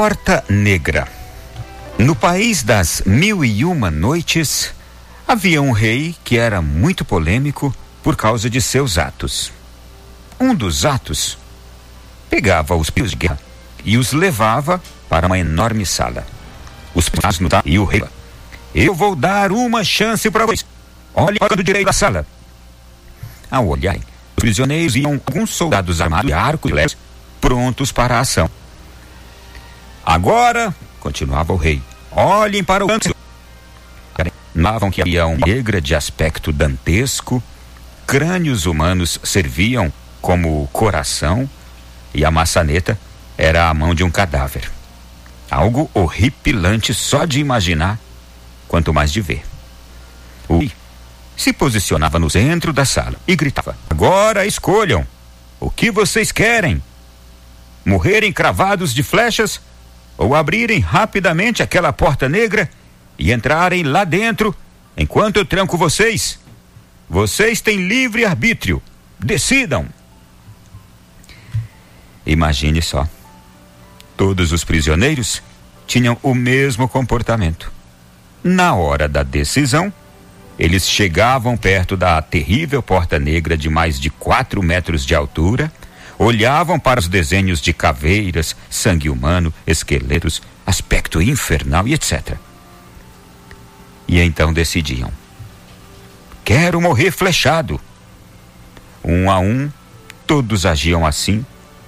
Porta Negra. No país das mil e uma noites, havia um rei que era muito polêmico por causa de seus atos. Um dos atos pegava os pios de guerra e os levava para uma enorme sala. Os no e o rei. Eu vou dar uma chance para vocês. Olhe para o direito da sala. Ao olharem, os prisioneiros iam alguns soldados armados de arco e flechas prontos para a ação. Agora, continuava o rei, olhem para o canto. Notavam que havia uma negra de aspecto dantesco, crânios humanos serviam como coração e a maçaneta era a mão de um cadáver. Algo horripilante só de imaginar, quanto mais de ver. O rei se posicionava no centro da sala e gritava: Agora escolham! O que vocês querem? Morrerem cravados de flechas ou abrirem rapidamente aquela porta negra e entrarem lá dentro enquanto eu tranco vocês? Vocês têm livre arbítrio. Decidam! Imagine só. Todos os prisioneiros tinham o mesmo comportamento. Na hora da decisão, eles chegavam perto da terrível porta negra de mais de quatro metros de altura, olhavam para os desenhos de caveiras, sangue humano, esqueletos, aspecto infernal e etc. E então decidiam: Quero morrer flechado. Um a um, todos agiam assim,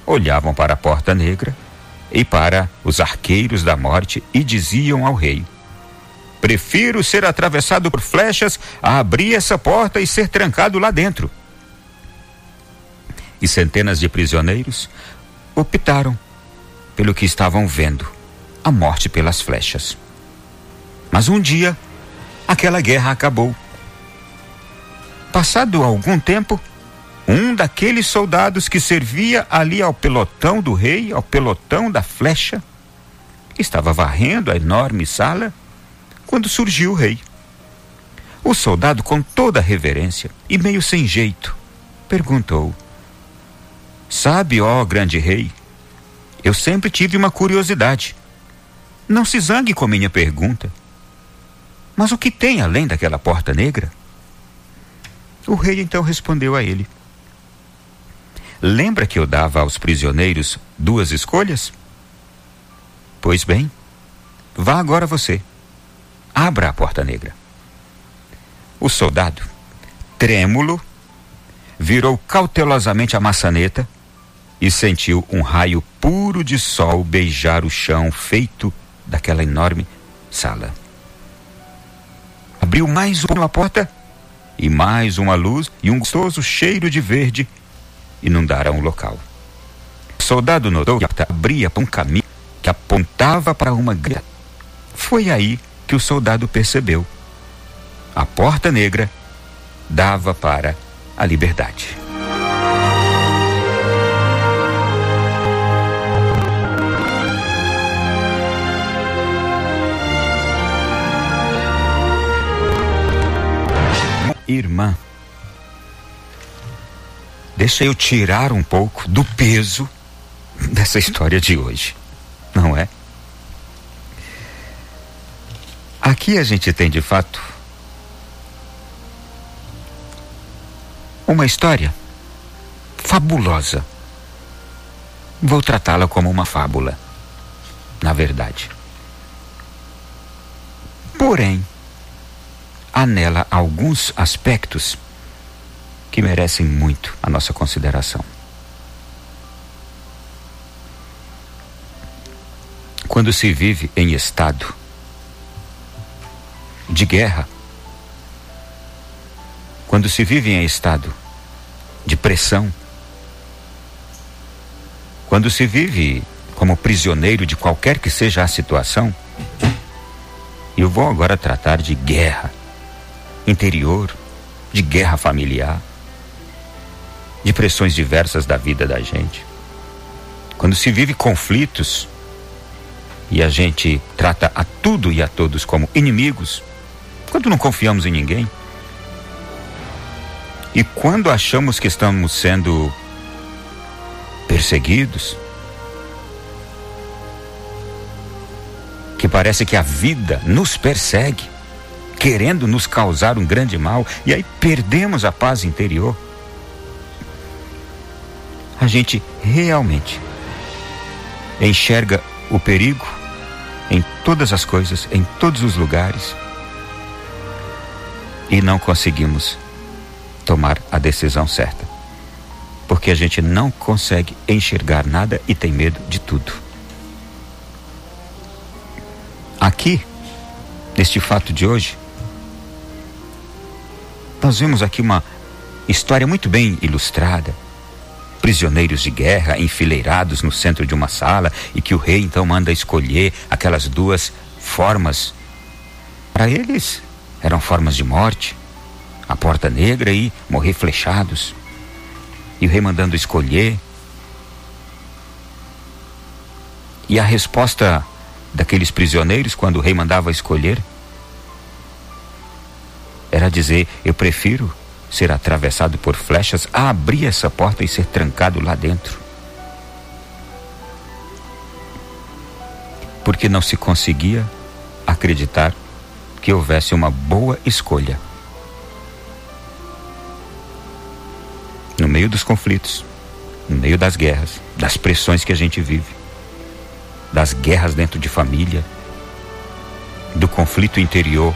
olhavam para a porta negra e para os arqueiros da morte e diziam ao rei: Prefiro ser atravessado por flechas a abrir essa porta e ser trancado lá dentro. E centenas de prisioneiros optaram pelo que estavam vendo: a morte pelas flechas. Mas um dia, aquela guerra acabou. Passado algum tempo, um daqueles soldados que servia ali ao pelotão do rei, ao pelotão da flecha, estava varrendo a enorme sala quando surgiu o rei. O soldado, com toda reverência e meio sem jeito, perguntou: Sabe, ó grande rei, eu sempre tive uma curiosidade. Não se zangue com minha pergunta. Mas o que tem além daquela porta negra? O rei então respondeu a ele: Lembra que eu dava aos prisioneiros duas escolhas? Pois bem, vá agora você. Abra a porta negra. O soldado, trêmulo, virou cautelosamente a maçaneta e sentiu um raio puro de sol beijar o chão feito daquela enorme sala. Abriu mais uma porta e mais uma luz e um gostoso cheiro de verde inundaram o local. O soldado notou que abria um caminho que apontava para uma grande. Foi aí que o soldado percebeu. A porta negra dava para a liberdade. Irmã, deixa eu tirar um pouco do peso dessa história de hoje, não é? Aqui a gente tem de fato uma história fabulosa. Vou tratá-la como uma fábula, na verdade. Porém, há nela alguns aspectos que merecem muito a nossa consideração. Quando se vive em estado de guerra, quando se vive em estado de pressão, quando se vive como prisioneiro de qualquer que seja a situação, eu vou agora tratar de guerra interior, de guerra familiar, de pressões diversas da vida da gente. Quando se vive conflitos e a gente trata a tudo e a todos como inimigos, quando não confiamos em ninguém. E quando achamos que estamos sendo perseguidos, que parece que a vida nos persegue, querendo nos causar um grande mal, e aí perdemos a paz interior. A gente realmente enxerga o perigo em todas as coisas, em todos os lugares, e não conseguimos tomar a decisão certa. Porque a gente não consegue enxergar nada e tem medo de tudo. Aqui, neste fato de hoje, nós vemos aqui uma história muito bem ilustrada. Prisioneiros de guerra enfileirados no centro de uma sala e que o rei então manda escolher aquelas duas formas. Para eles, eram formas de morte a porta negra e morrer flechados. E o rei mandando escolher. E a resposta daqueles prisioneiros, quando o rei mandava escolher, era dizer: Eu prefiro ser atravessado por flechas a abrir essa porta e ser trancado lá dentro. Porque não se conseguia acreditar que houvesse uma boa escolha. No meio dos conflitos, no meio das guerras, das pressões que a gente vive, das guerras dentro de família, do conflito interior,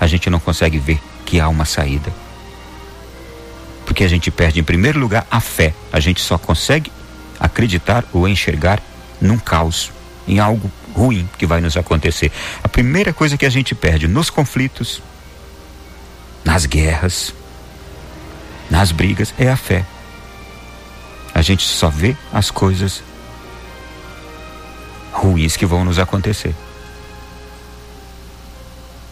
a gente não consegue ver que há uma saída. Porque a gente perde, em primeiro lugar, a fé. A gente só consegue acreditar ou enxergar num caos, em algo ruim que vai nos acontecer. A primeira coisa que a gente perde nos conflitos, nas guerras, nas brigas, é a fé. A gente só vê as coisas ruins que vão nos acontecer.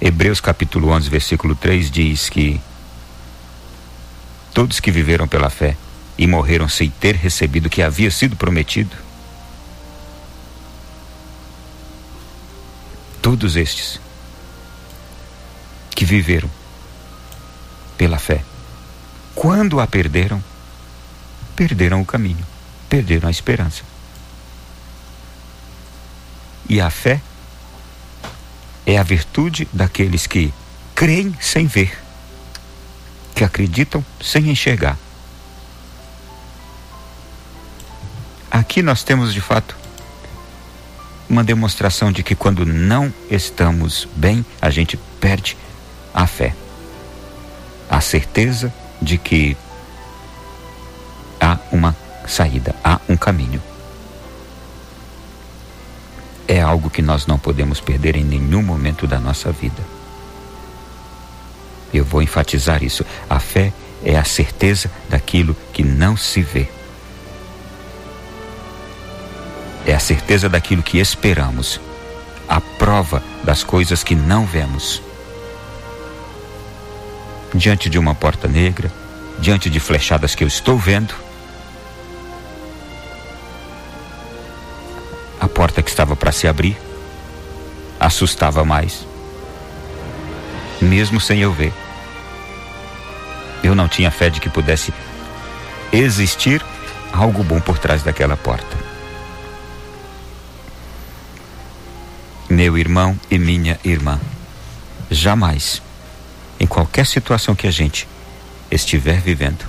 Hebreus capítulo 11, versículo 3 diz que todos que viveram pela fé e morreram sem ter recebido o que havia sido prometido, todos estes que viveram pela fé, quando a perderam, perderam o caminho, perderam a esperança. E a fé é a virtude daqueles que creem sem ver, que acreditam sem enxergar. Aqui nós temos de fato uma demonstração de que quando não estamos bem, a gente perde a fé, a certeza de que há uma saída, há um caminho é algo que nós não podemos perder em nenhum momento da nossa vida. Eu vou enfatizar isso. A fé é a certeza daquilo que não se vê. É a certeza daquilo que esperamos. A prova das coisas que não vemos. Diante de uma porta negra, diante de flechadas que eu estou vendo, estava para se abrir assustava mais, mesmo sem eu ver. Eu não tinha fé de que pudesse existir algo bom por trás daquela porta. Meu irmão e minha irmã, jamais, em qualquer situação que a gente estiver vivendo,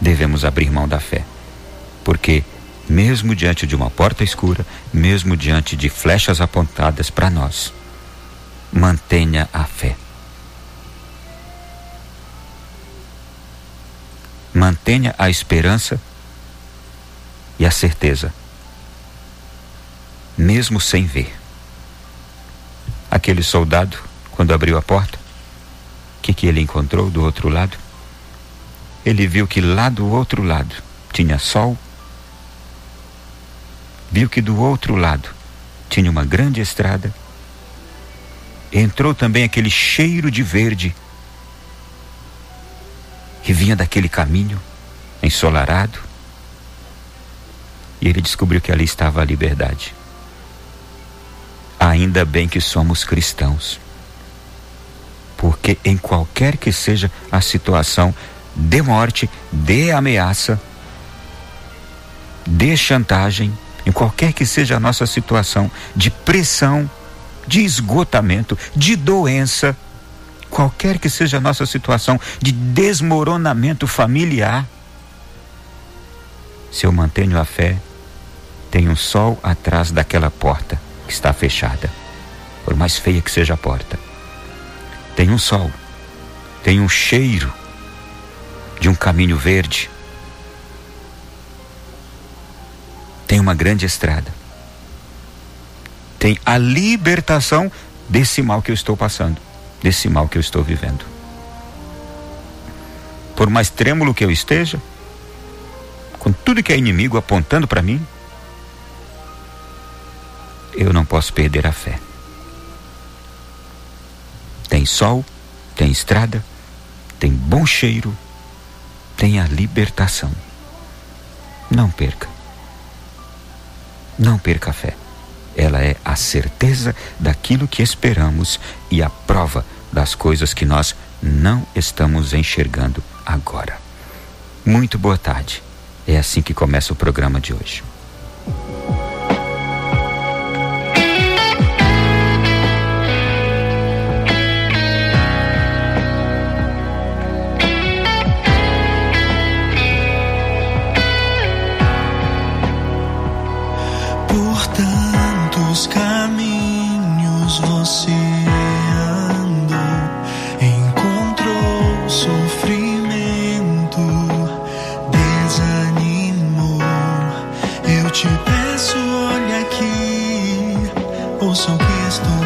devemos abrir mão da fé, porque mesmo diante de uma porta escura, mesmo diante de flechas apontadas para nós. Mantenha a fé. Mantenha a esperança e a certeza, mesmo sem ver. Aquele soldado, quando abriu a porta, o que, que ele encontrou do outro lado? Ele viu que lá do outro lado tinha sol viu que do outro lado tinha uma grande estrada. Entrou também aquele cheiro de verde que vinha daquele caminho ensolarado. E ele descobriu que ali estava a liberdade. Ainda bem que somos cristãos. Porque em qualquer que seja a situação de morte, de ameaça, de chantagem, em qualquer que seja a nossa situação de pressão, de esgotamento, de doença, qualquer que seja a nossa situação de desmoronamento familiar, se eu mantenho a fé, tem um sol atrás daquela porta que está fechada, por mais feia que seja a porta. Tem um sol, tem um cheiro de um caminho verde, tem uma grande estrada, tem a libertação desse mal que eu estou passando, desse mal que eu estou vivendo. Por mais trêmulo que eu esteja, com tudo que é inimigo apontando para mim, eu não posso perder a fé. Tem sol, tem estrada, tem bom cheiro, tem a libertação. Não perca. Não perca a fé. Ela é a certeza daquilo que esperamos e a prova das coisas que nós não estamos enxergando agora. Muito boa tarde. É assim que começa o programa de hoje. Te peço, olha aqui, ouça o que estou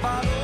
bottle.